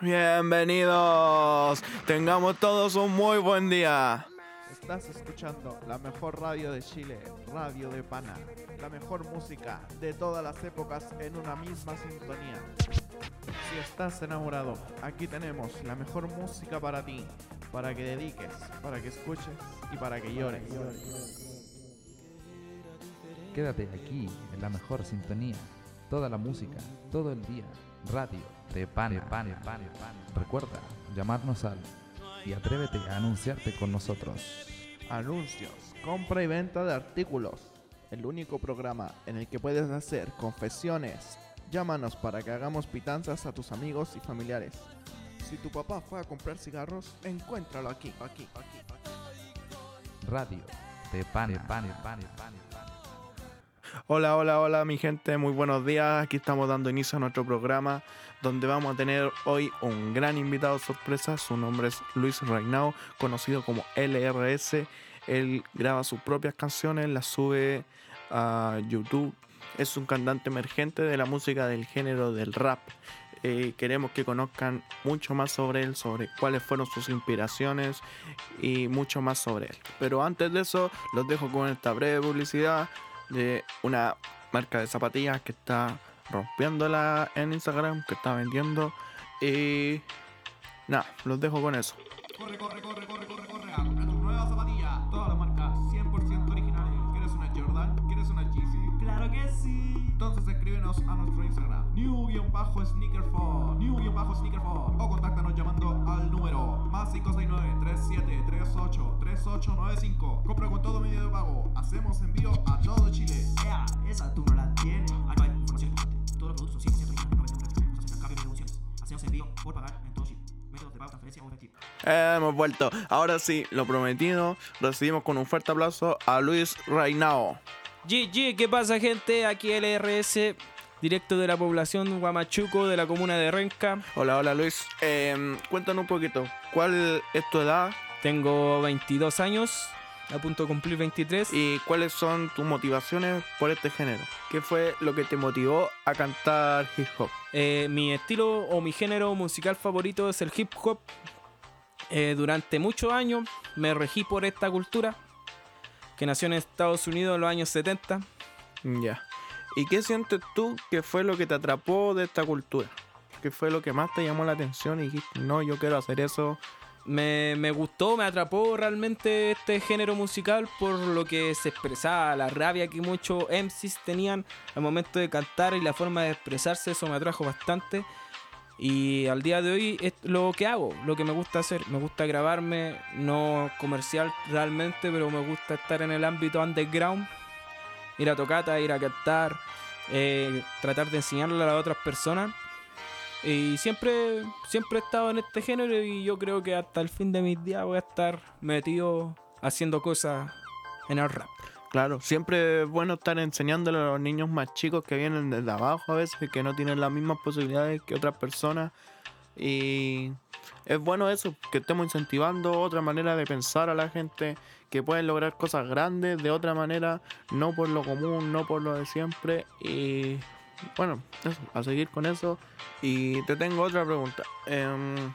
Bienvenidos. Tengamos todos un muy buen día. Estás escuchando la mejor radio de Chile, Radio de Pana. La mejor música de todas las épocas en una misma sintonía. Si estás enamorado, aquí tenemos la mejor música para ti, para que dediques, para que escuches y para que llores. Quédate aquí en la mejor sintonía. Toda la música, todo el día. Radio de pan, de pan, de pan, de pan. Recuerda llamarnos al y atrévete a anunciarte con nosotros. Anuncios, compra y venta de artículos. El único programa en el que puedes hacer confesiones. Llámanos para que hagamos pitanzas a tus amigos y familiares. Si tu papá fue a comprar cigarros, encuéntralo aquí, aquí, aquí, aquí. Radio de pan, de pan, de pan, de pan, de pan. Hola, hola, hola mi gente, muy buenos días. Aquí estamos dando inicio a nuestro programa donde vamos a tener hoy un gran invitado sorpresa. Su nombre es Luis Reinao, conocido como LRS. Él graba sus propias canciones, las sube a YouTube. Es un cantante emergente de la música del género del rap. Eh, queremos que conozcan mucho más sobre él, sobre cuáles fueron sus inspiraciones y mucho más sobre él. Pero antes de eso, los dejo con esta breve publicidad de una marca de zapatillas que está rompiéndola en Instagram, que está vendiendo. Y nada, los dejo con eso. Corre, corre, corre, corre, corre, corre. A comprar tus nuevas zapatillas. Todas las marcas 100% originales. ¿Quieres una Jordan? ¿Quieres una Yeezy? Claro que sí. Entonces escríbenos a nuestro Instagram. New-Sneakerfall. New-Sneakerfall. O contáctanos llamando al número más 569-3738-3895. Compra con todo medio de pago. Hacemos envío a todo Chile. Ea, esa tú no la tienes. Productos son 100% originales, 99% no se cambio de devoluciones. Hacemos envío por pagar en todo Chile. Métodos de pago, transferencia o efectivo. Eh, hemos vuelto. Ahora sí, lo prometido. Recibimos con un fuerte aplauso a Luis Reinao. GG, ¿qué pasa gente? Aquí LRS, directo de la población Huamachuco de la comuna de Renca. Hola, hola Luis. Eh, cuéntanos un poquito. ¿Cuál es tu edad Tengo 22 años, a punto de cumplir 23. y cuáles son tus motivaciones por este género? ¿Qué fue lo que te motivó a cantar hip hop? Eh, mi estilo o mi género musical favorito es el hip hop. Eh, durante muchos años me regí por esta cultura, que nació en Estados Unidos en los años 70. Ya. ¿Y qué sientes tú que fue lo que te atrapó de esta cultura? ¿Qué fue lo que más te llamó la atención y dijiste, no, yo quiero hacer eso? Me, gustó, me atrapó realmente este género musical por lo que se expresaba, la rabia que muchos MCs tenían al momento de cantar y la forma de expresarse, eso me atrajo bastante. Y al día de hoy es lo que hago, lo que me gusta hacer. Me gusta grabarme, no comercial realmente, pero me gusta estar en el ámbito underground, ir a tocata, ir a cantar, eh, tratar de enseñarle a las otras personas. Y siempre, siempre he estado en este género y yo creo que hasta el fin de mis días voy a estar metido haciendo cosas en el rap. Claro, siempre es bueno estar enseñándole a los niños más chicos que vienen desde abajo a veces, que no tienen las mismas posibilidades que otras personas. Y es bueno eso, que estemos incentivando otra manera de pensar a la gente, que pueden lograr cosas grandes de otra manera, no por lo común, no por lo de siempre. Y bueno, eso, a seguir con eso. Y te tengo otra pregunta. Em,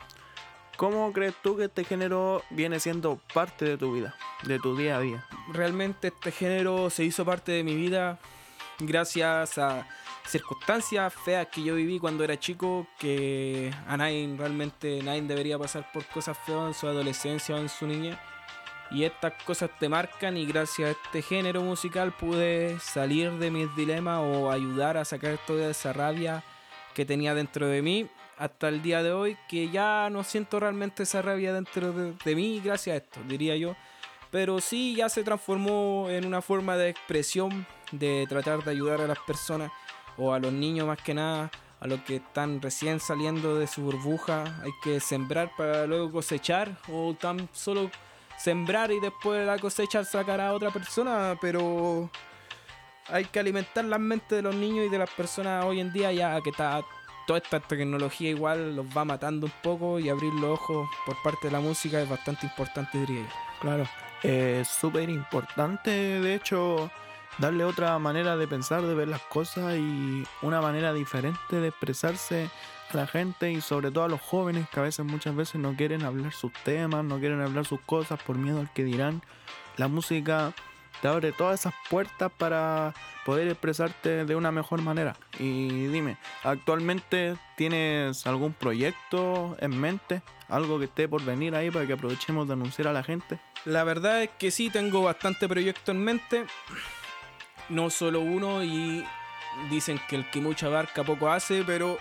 ¿Cómo crees tú que este género viene siendo parte de tu vida, de tu día a día? Realmente este género se hizo parte de mi vida gracias a circunstancias feas que yo viví cuando era chico, que a nadie realmente nadie debería pasar por cosas feas en su adolescencia o en su niñez. Y estas cosas te marcan y gracias a este género musical pude salir de mis dilemas o ayudar a sacar toda esa rabia que tenía dentro de mí hasta el día de hoy que ya no siento realmente esa rabia dentro de, de mí gracias a esto, diría yo. Pero sí ya se transformó en una forma de expresión de tratar de ayudar a las personas o a los niños más que nada, a los que están recién saliendo de su burbuja. Hay que sembrar para luego cosechar o tan solo sembrar y después de la cosecha sacar a otra persona, pero hay que alimentar las mentes de los niños y de las personas hoy en día ya que está toda esta tecnología igual los va matando un poco y abrir los ojos por parte de la música es bastante importante diría yo. Claro, es súper importante, de hecho, darle otra manera de pensar, de ver las cosas y una manera diferente de expresarse la gente y sobre todo a los jóvenes que a veces muchas veces no quieren hablar sus temas, no quieren hablar sus cosas por miedo al que dirán. La música te abre todas esas puertas para poder expresarte de una mejor manera. Y dime, ¿actualmente tienes algún proyecto en mente? ¿Algo que esté por venir ahí para que aprovechemos de anunciar a la gente? La verdad es que sí, tengo bastante proyecto en mente. No solo uno y dicen que el que mucho abarca poco hace, pero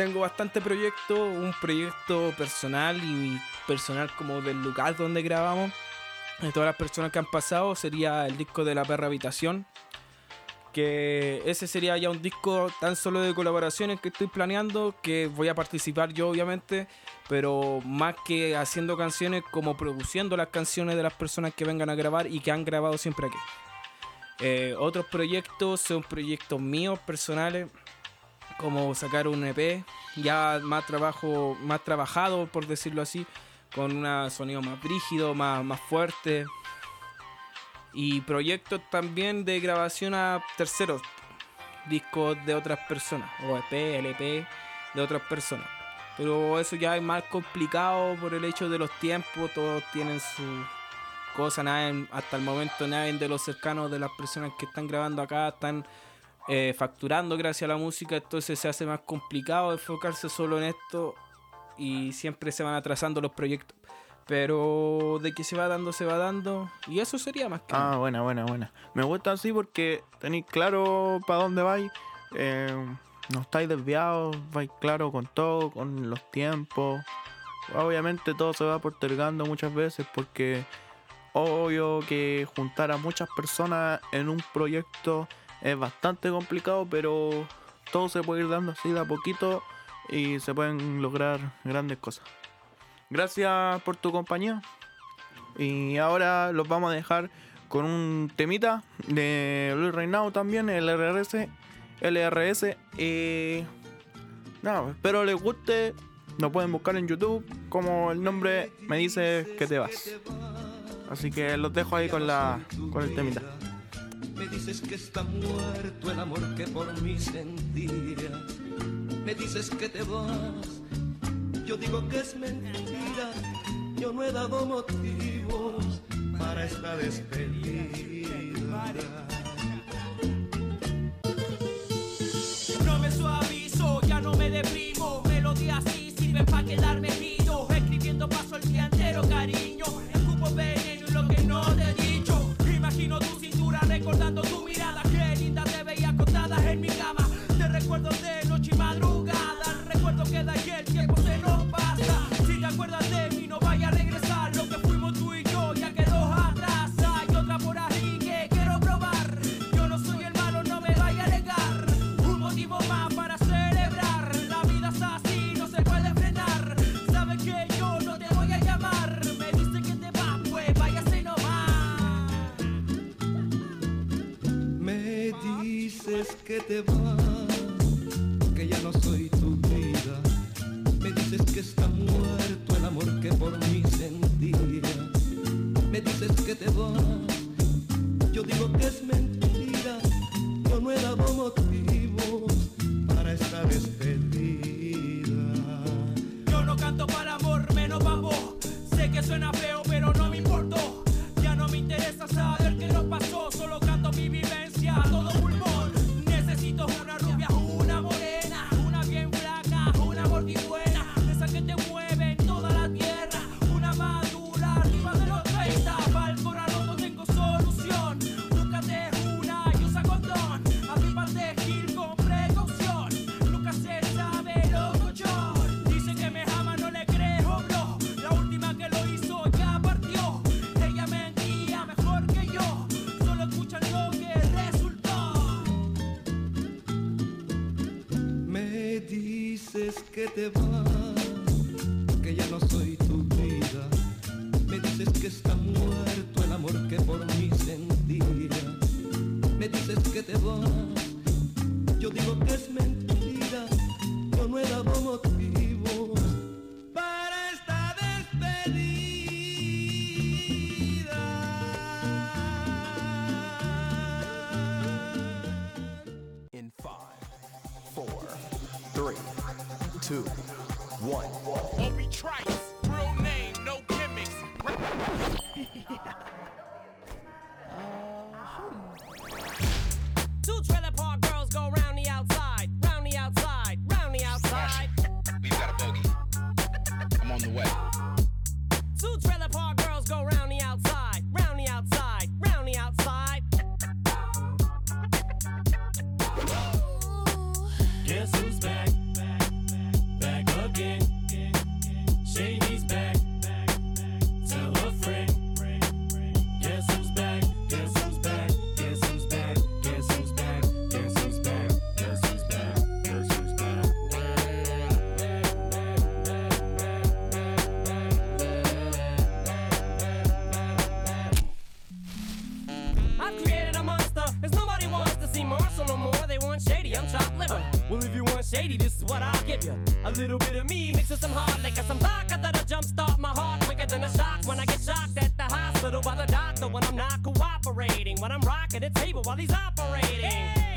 tengo bastante proyecto, un proyecto personal y personal como del lugar donde grabamos. De todas las personas que han pasado sería el disco de la perra habitación. Que ese sería ya un disco tan solo de colaboraciones que estoy planeando, que voy a participar yo obviamente, pero más que haciendo canciones como produciendo las canciones de las personas que vengan a grabar y que han grabado siempre aquí. Eh, otros proyectos son proyectos míos personales, como sacar un EP, ya más trabajo, más trabajado por decirlo así, con un sonido más rígido, más, más fuerte. Y proyectos también de grabación a terceros, discos de otras personas, o EP, LP de otras personas. Pero eso ya es más complicado por el hecho de los tiempos, todos tienen su cosa, nadie, hasta el momento nadie de los cercanos de las personas que están grabando acá están eh, facturando gracias a la música, entonces se hace más complicado enfocarse solo en esto y siempre se van atrasando los proyectos. Pero de que se va dando, se va dando. Y eso sería más que. Ah, buena, buena, buena. Me gusta así porque tenéis claro para dónde vais. Eh, no estáis desviados, vais claro con todo, con los tiempos. Obviamente todo se va postergando muchas veces porque obvio que juntar a muchas personas en un proyecto es bastante complicado, pero todo se puede ir dando así de a poquito y se pueden lograr grandes cosas. Gracias por tu compañía. Y ahora los vamos a dejar con un temita de Luis Reinao también, el RRS. LRS. Y nada, espero les guste. Lo pueden buscar en YouTube. Como el nombre me dice que te vas. Así que los dejo ahí con la con el temita. Me dices que está muerto el amor que por mí sentía. Me dices que te vas. Yo digo que es mentira. Yo no he dado motivos para esta despedida. No me suavizo, ya no me deprimo. Melodía así sirve para quedarme vino. Escribiendo paso el día entero, cariño. Tu mirada. Qué linda te veía acostada en mi cama. Te recuerdo de te que te vas,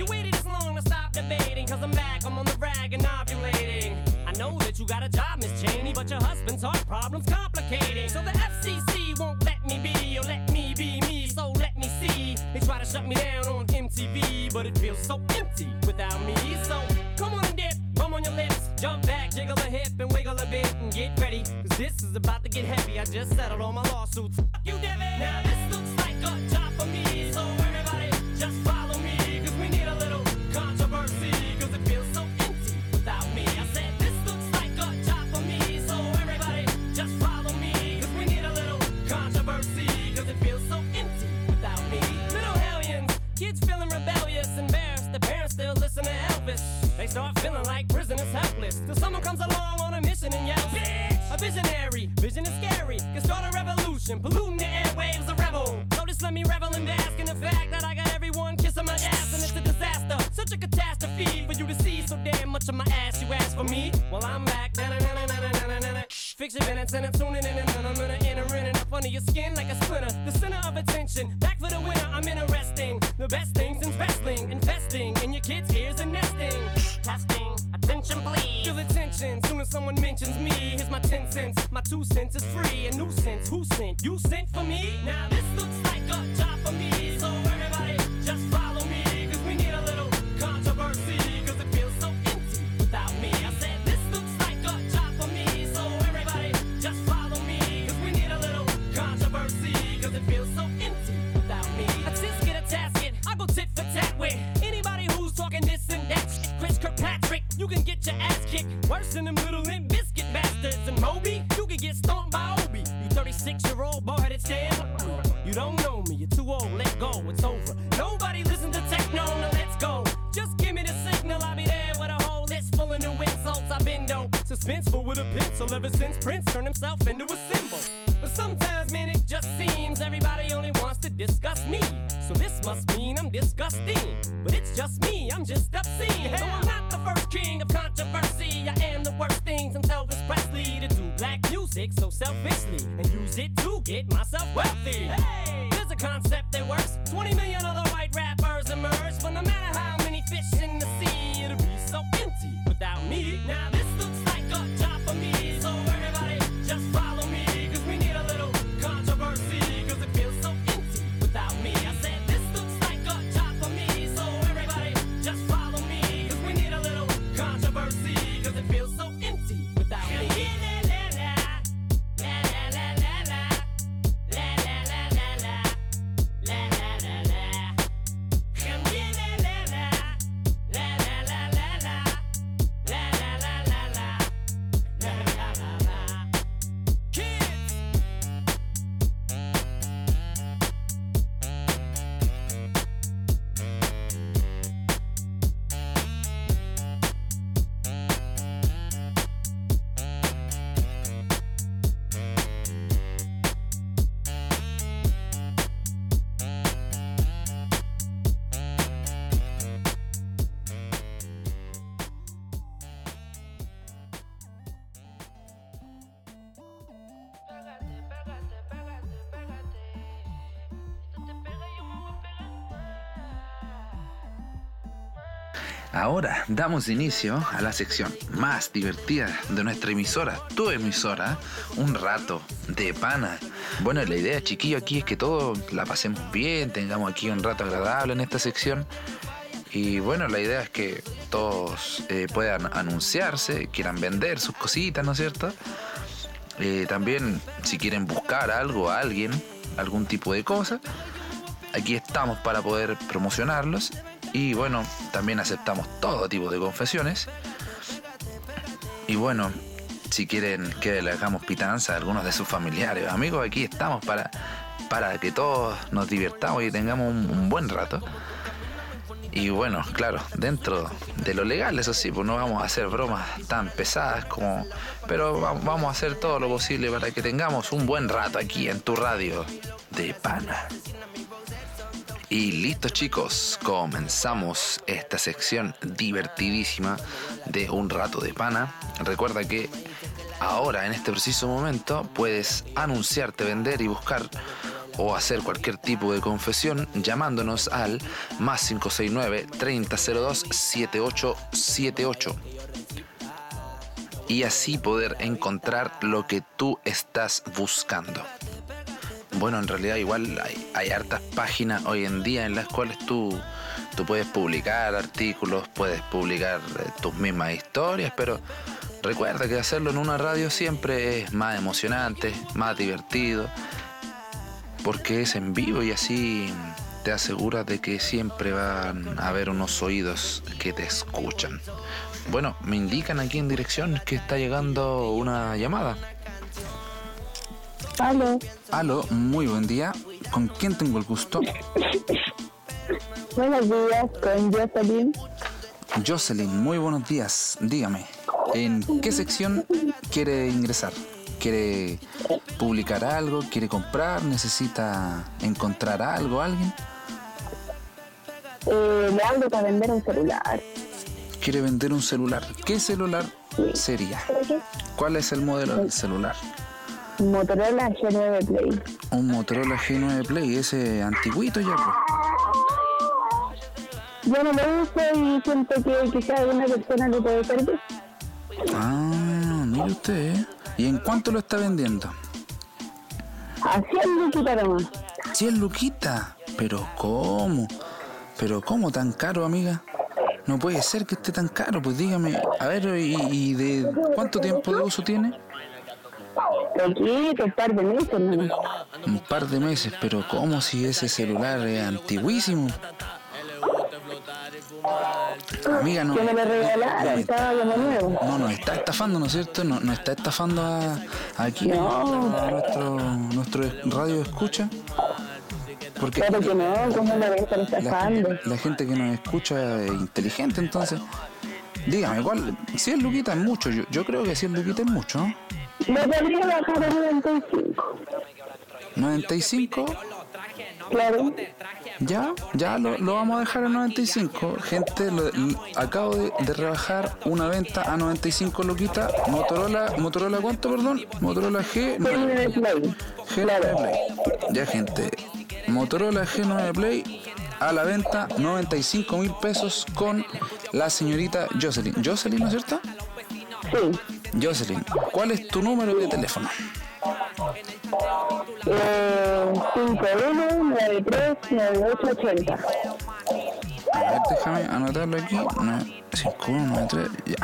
You waited this long to stop debating, cause I'm back, I'm on the rag and ovulating. I know that you got a job, Miss Cheney, but your husband's heart problem's complicating. So the FCC won't let me be, or let me be me, so let me see. They try to shut me down on MTV, but it feels so empty without me. So come on and dip, come on your lips, jump back, jiggle a hip and wiggle a bit and get ready. Cause this is about to get heavy. I just settled all my lawsuits. Fuck you, Devin. Now this looks like a job helpless. Till someone comes along on a mission and yells, Bitch! A visionary, vision is scary. Can start a revolution, polluting the airwaves, a rebel. So just let me revel and bask in the fact that I got everyone kissing my ass, and it's a disaster. Such a catastrophe for you to see so damn much of my ass. You ask for me? Well, I'm back. Na-na-na-na-na-na-na-na. Fix your minutes and I'm tuning in and then I'm gonna enter in and up under your skin like a splinter. The center of attention, back for the winner. I'm interesting. The best things in wrestling, investing in your kids' ears and nesting. Testing, attention please. Feel the tension soon as someone mentions me. Here's my 10 cents. My two cents is free. A nuisance. Who sent? You sent for me? Now this looks like a job for me. So Worse than them little limp biscuit bastards. And Moby, you can get stomped by Obi. You 36 year old boy headed stand. You don't know me, you're too old, let go, it's over. Nobody listen to techno, now let's go. Just give me the signal, I'll be there with a whole list full of new insults. I've been dope, suspenseful with a pencil ever since Prince turned himself into a symbol. But sometimes, man, it just seems everybody only wants to discuss me. So this must mean I'm disgusting. But it's just me, I'm just obscene. No, I'm not the first king of controversy. I am the worst thing since Elvis Presley to do black music so selfishly and use it to get myself wealthy. Hey, there's a concept that works. 20 million other white rappers emerge, but no matter how many fish in the sea, it'll be so empty without me. Now this looks like a job for me, so everybody just Ahora damos inicio a la sección más divertida de nuestra emisora, tu emisora, un rato de pana. Bueno, la idea, chiquillo, aquí es que todos la pasemos bien, tengamos aquí un rato agradable en esta sección. Y bueno, la idea es que todos eh, puedan anunciarse, quieran vender sus cositas, ¿no es cierto? Eh, también, si quieren buscar algo alguien, algún tipo de cosa, aquí estamos para poder promocionarlos. Y bueno, también aceptamos todo tipo de confesiones. Y bueno, si quieren que le hagamos pitanza a algunos de sus familiares o amigos, aquí estamos para, para que todos nos divirtamos y tengamos un, un buen rato. Y bueno, claro, dentro de lo legal, eso sí, pues no vamos a hacer bromas tan pesadas como... Pero va- vamos a hacer todo lo posible para que tengamos un buen rato aquí en tu radio de pana. Y listo chicos, comenzamos esta sección divertidísima de un rato de pana. Recuerda que ahora, en este preciso momento, puedes anunciarte, vender y buscar o hacer cualquier tipo de confesión llamándonos al más 569 3002 7878 y así poder encontrar lo que tú estás buscando. Bueno, en realidad igual hay, hartas páginas hoy en día en las cuales tú, tú puedes publicar artículos, puedes publicar eh, tus mismas historias, pero recuerda que hacerlo en una radio siempre es más emocionante, más divertido, porque es en vivo y así te aseguras de que siempre van a haber unos oídos que te escuchan. Bueno, me indican aquí en dirección que está llegando una llamada. Aló, Aló, muy buen día. ¿Con quién tengo el gusto? buenos días, con Jocelyn. Jocelyn, muy buenos días. Dígame, ¿en qué sección quiere ingresar? ¿Quiere publicar algo? ¿Quiere comprar? ¿Necesita encontrar algo, alguien? Eh, hablo para vender un celular. ¿Quiere vender un celular? ¿Qué celular sería? ¿Cuál es el modelo del celular? Motorola G9 Play. Un Motorola G9 Play, ese antiguito ya. pues. Yo no lo uso y siento que quizás alguna persona le puede servir. Ah, mire usted, ¿eh? ¿Y en cuánto lo está vendiendo? Haciendo para más. 100 luquitas. ¿Pero cómo? ¿Pero cómo tan caro, amiga? No puede ser que esté tan caro, pues dígame. A ver, ¿y, y de cuánto tiempo de uso tiene? Poquito, un par de meses, ¿no? Un par de meses, pero ¿cómo si ese celular es antiguísimo? Amiga, no. Que me lo regalaron, estaba como nuevo. No, nos está estafando, ¿no es cierto? No, nos está estafando a, aquí No. a nuestro, nuestro radio escucha. Porque Claro que no, ¿cómo me la, la gente que nos escucha es inteligente, entonces. Dígame, ¿cuál? 100 luquitas es mucho. Yo, yo creo que 100 luquitas es mucho, ¿no? Me podría bajar a 95. 95, Claro. ya, ya lo, lo vamos a dejar en 95. Gente, lo- acabo de, de rebajar una venta a 95 luquitas. Motorola, Motorola ¿cuánto, perdón? Motorola G. G9 Play. G9 Play. Ya, gente. Motorola G9 Play a la venta 95 mil pesos con la señorita Jocelyn. Jocelyn, ¿no es cierto? Sí. Jocelyn, ¿cuál es tu número de teléfono? Eh, 51939880. A ver, déjame anotarlo aquí. No, 5193, ya.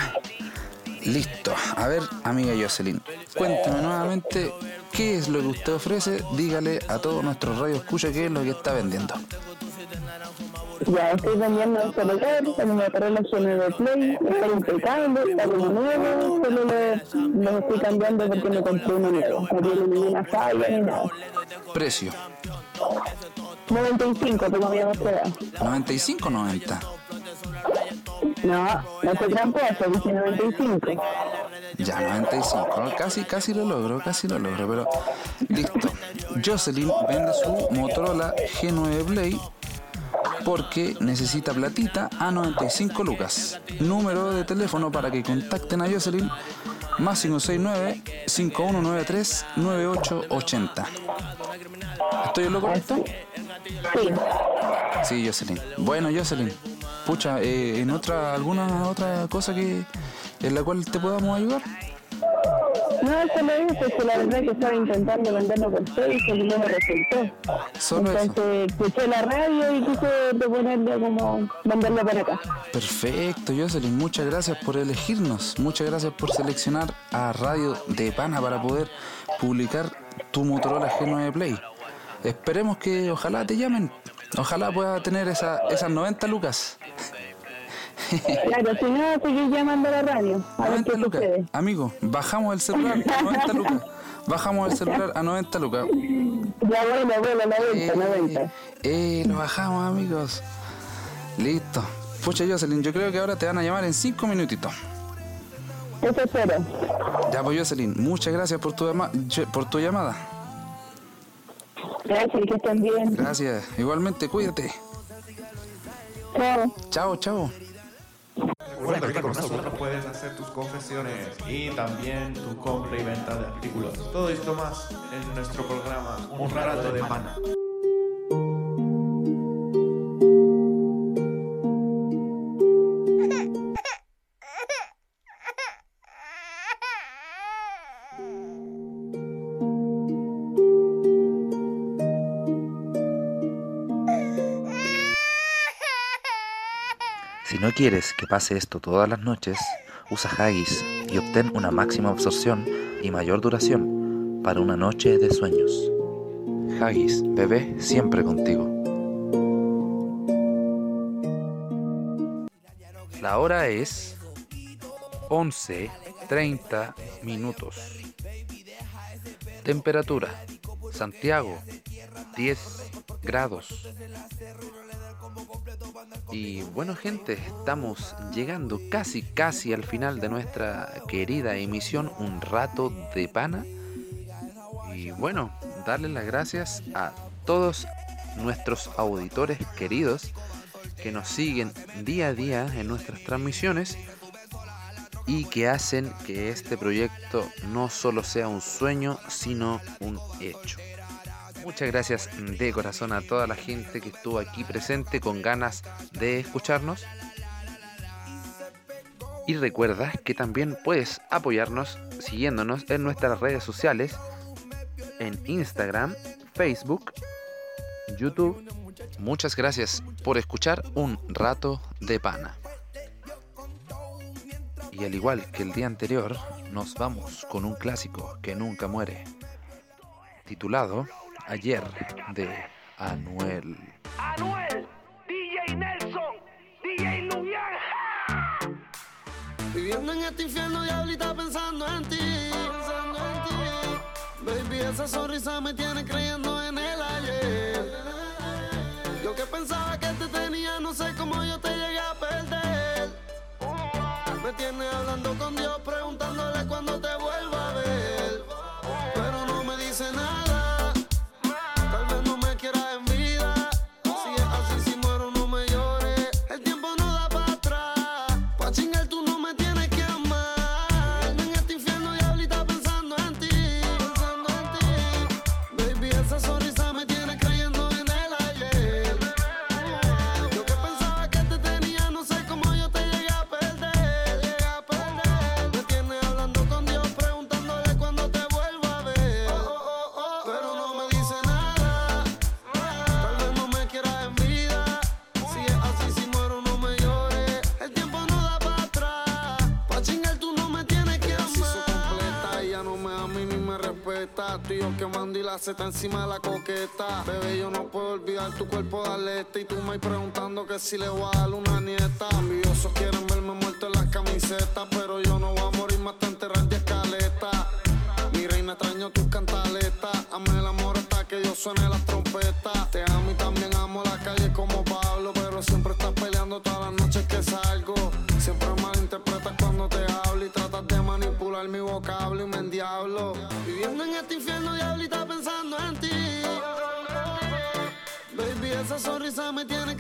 Listo. A ver, amiga Jocelyn, cuénteme nuevamente qué es lo que usted ofrece. Dígale a todos nuestros radios escucha qué es lo que está vendiendo. Ya estoy vendiendo un celular, el Motorola G9 Play, está impecable, está como nuevo, solo lo, lo estoy cambiando porque me compré uno nuevo, no tiene ninguna falla ni nada. Precio, 95, como habíamos quedado. 95 o 90. No, no soy tramposo, dije 95. Ya, 95. Casi, casi lo logro, casi lo logro, pero listo. Jocelyn vende su Motorola G9 Play porque necesita platita a 95 lucas. Número de teléfono para que contacten a Jocelyn más 569-5193-9880. ¿Estoy en lo correcto? Sí, Sí, Jocelyn. Bueno, Jocelyn, pucha, eh, ¿en otra, alguna otra cosa que en la cual te podamos ayudar? No, solo eso, que la verdad que estaba intentando venderlo por Facebook y no me resultó. Solo eso. Entonces escuché la radio y quise proponerle como venderlo para acá. Perfecto, Jocelyn, muchas gracias por elegirnos, muchas gracias por seleccionar a Radio de Pana para poder publicar tu Motorola G9 Play. Esperemos que ojalá te llamen, ojalá pueda tener esa, esas 90 lucas. Claro, si no, seguir llamando a la radio. A ver qué 90 lucas. sucede. Amigo, bajamos el celular a 90 lucas. Bajamos el celular a 90 lucas. Ya bueno, bueno, 90, 90. Eh, lo bajamos, amigos. Listo. Pucha, Jocelyn, yo creo que ahora te van a llamar en 5 minutitos. Eso espero. Ya, pues, Jocelyn, muchas gracias por tu, por tu llamada. Gracias, que estén bien. Gracias. Igualmente, cuídate. Chao. Chao, chao. Recuerda que con nosotros puedes hacer tus confesiones y también tu compra y venta de artículos. Todo esto más en nuestro programa Un rato de pana. Si no quieres que pase esto todas las noches, usa Haggis y obtén una máxima absorción y mayor duración para una noche de sueños. Haggis, bebé, siempre contigo. La hora es 11.30 minutos. Temperatura, Santiago, 10 grados. Y bueno gente, estamos llegando casi casi al final de nuestra querida emisión Un rato de pana. Y bueno, darles las gracias a todos nuestros auditores queridos que nos siguen día a día en nuestras transmisiones y que hacen que este proyecto no solo sea un sueño, sino un hecho. Muchas gracias de corazón a toda la gente que estuvo aquí presente con ganas de escucharnos. Y recuerda que también puedes apoyarnos siguiéndonos en nuestras redes sociales, en Instagram, Facebook, YouTube. Muchas gracias por escuchar un rato de pana. Y al igual que el día anterior, nos vamos con un clásico que nunca muere, titulado Ayer de Anuel. Anuel, DJ Nelson, DJ Luyan. Viviendo en este infierno, diablita pensando en ti. Pensando en ti. Baby, esa sonrisa me tiene creyendo en el ayer. Yo que pensaba que te tenía, no sé cómo yo te llegué a perder. Me tiene hablando con Dios, preguntándole cuándo te vuelva la seta encima de la coqueta. Bebé, yo no puedo olvidar tu cuerpo, darle este. Y tú me preguntando que si le voy a dar una nieta. Envidiosos quieren verme muerto en las camisetas. Pero yo no voy a morir más te enterrar de escaleta. Mi reina extraño tus cantaletas. Ame el amor hasta que yo suene las sonrisa me tiene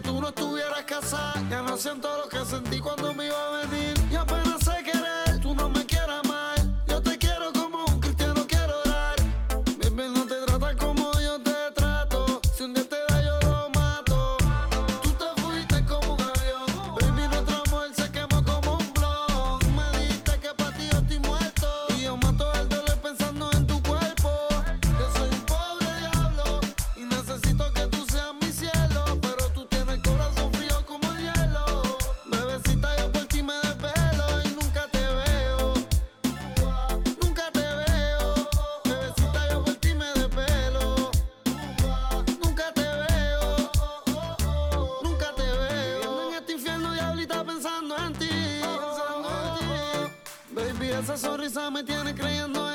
tú no estuvieras casada, ya no siento Мамы, ты на краю, но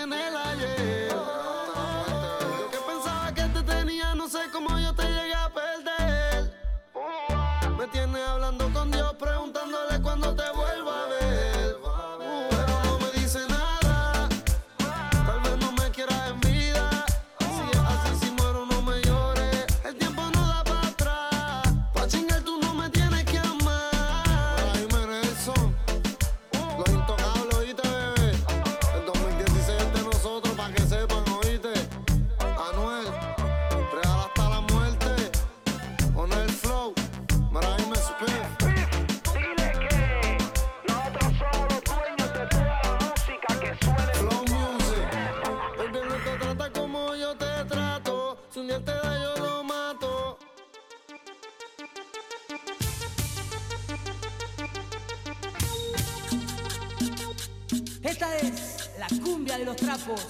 Esta es la cumbia de los trapos.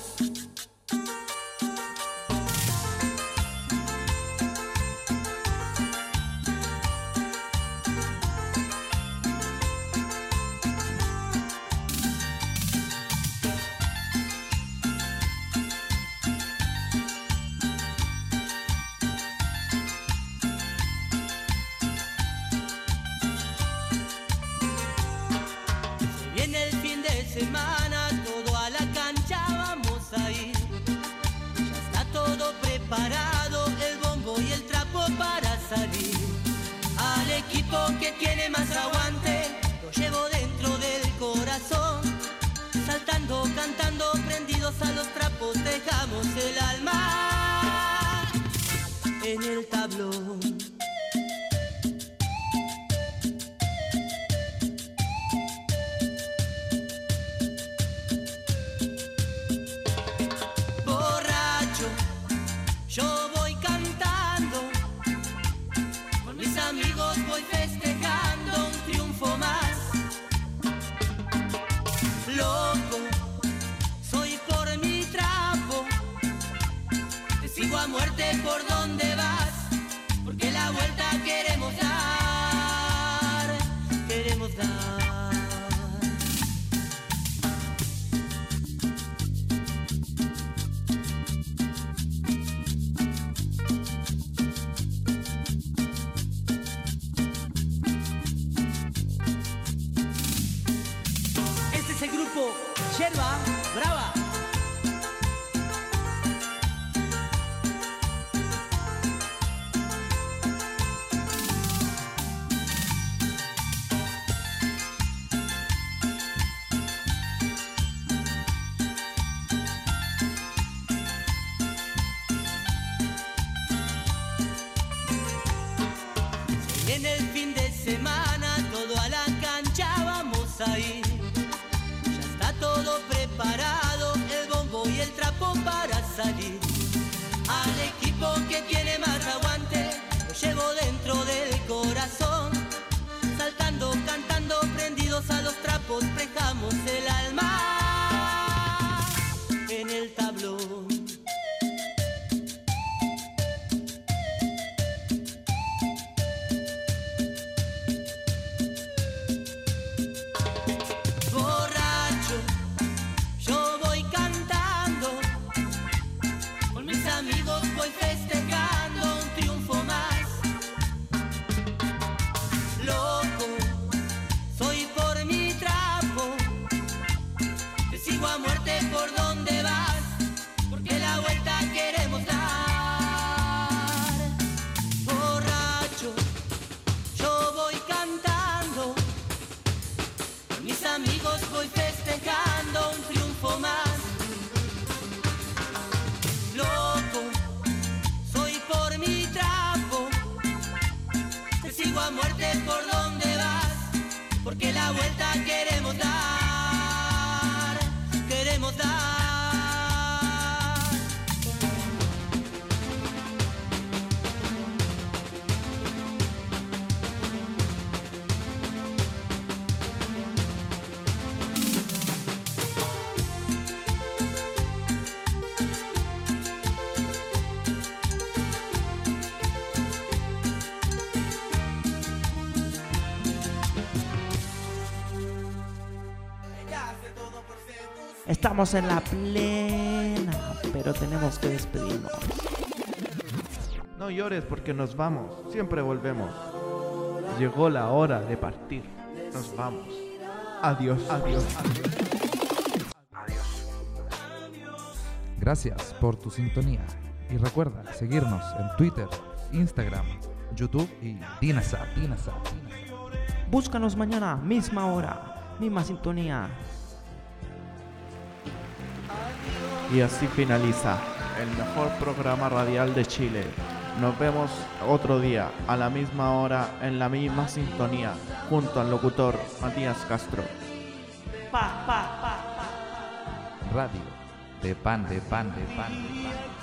Estamos en la plena, pero tenemos que despedirnos. No llores porque nos vamos, siempre volvemos. Llegó la hora de partir, nos vamos. Adiós, adiós, adiós. Gracias por tu sintonía. Y recuerda seguirnos en Twitter, Instagram, YouTube y Dinasat. Dinasat. Búscanos mañana, misma hora, misma sintonía. Y así finaliza el mejor programa radial de Chile. Nos vemos otro día, a la misma hora, en la misma sintonía, junto al locutor Matías Castro. Pa, pa, pa, Radio de pan, de pan, de pan, de pan.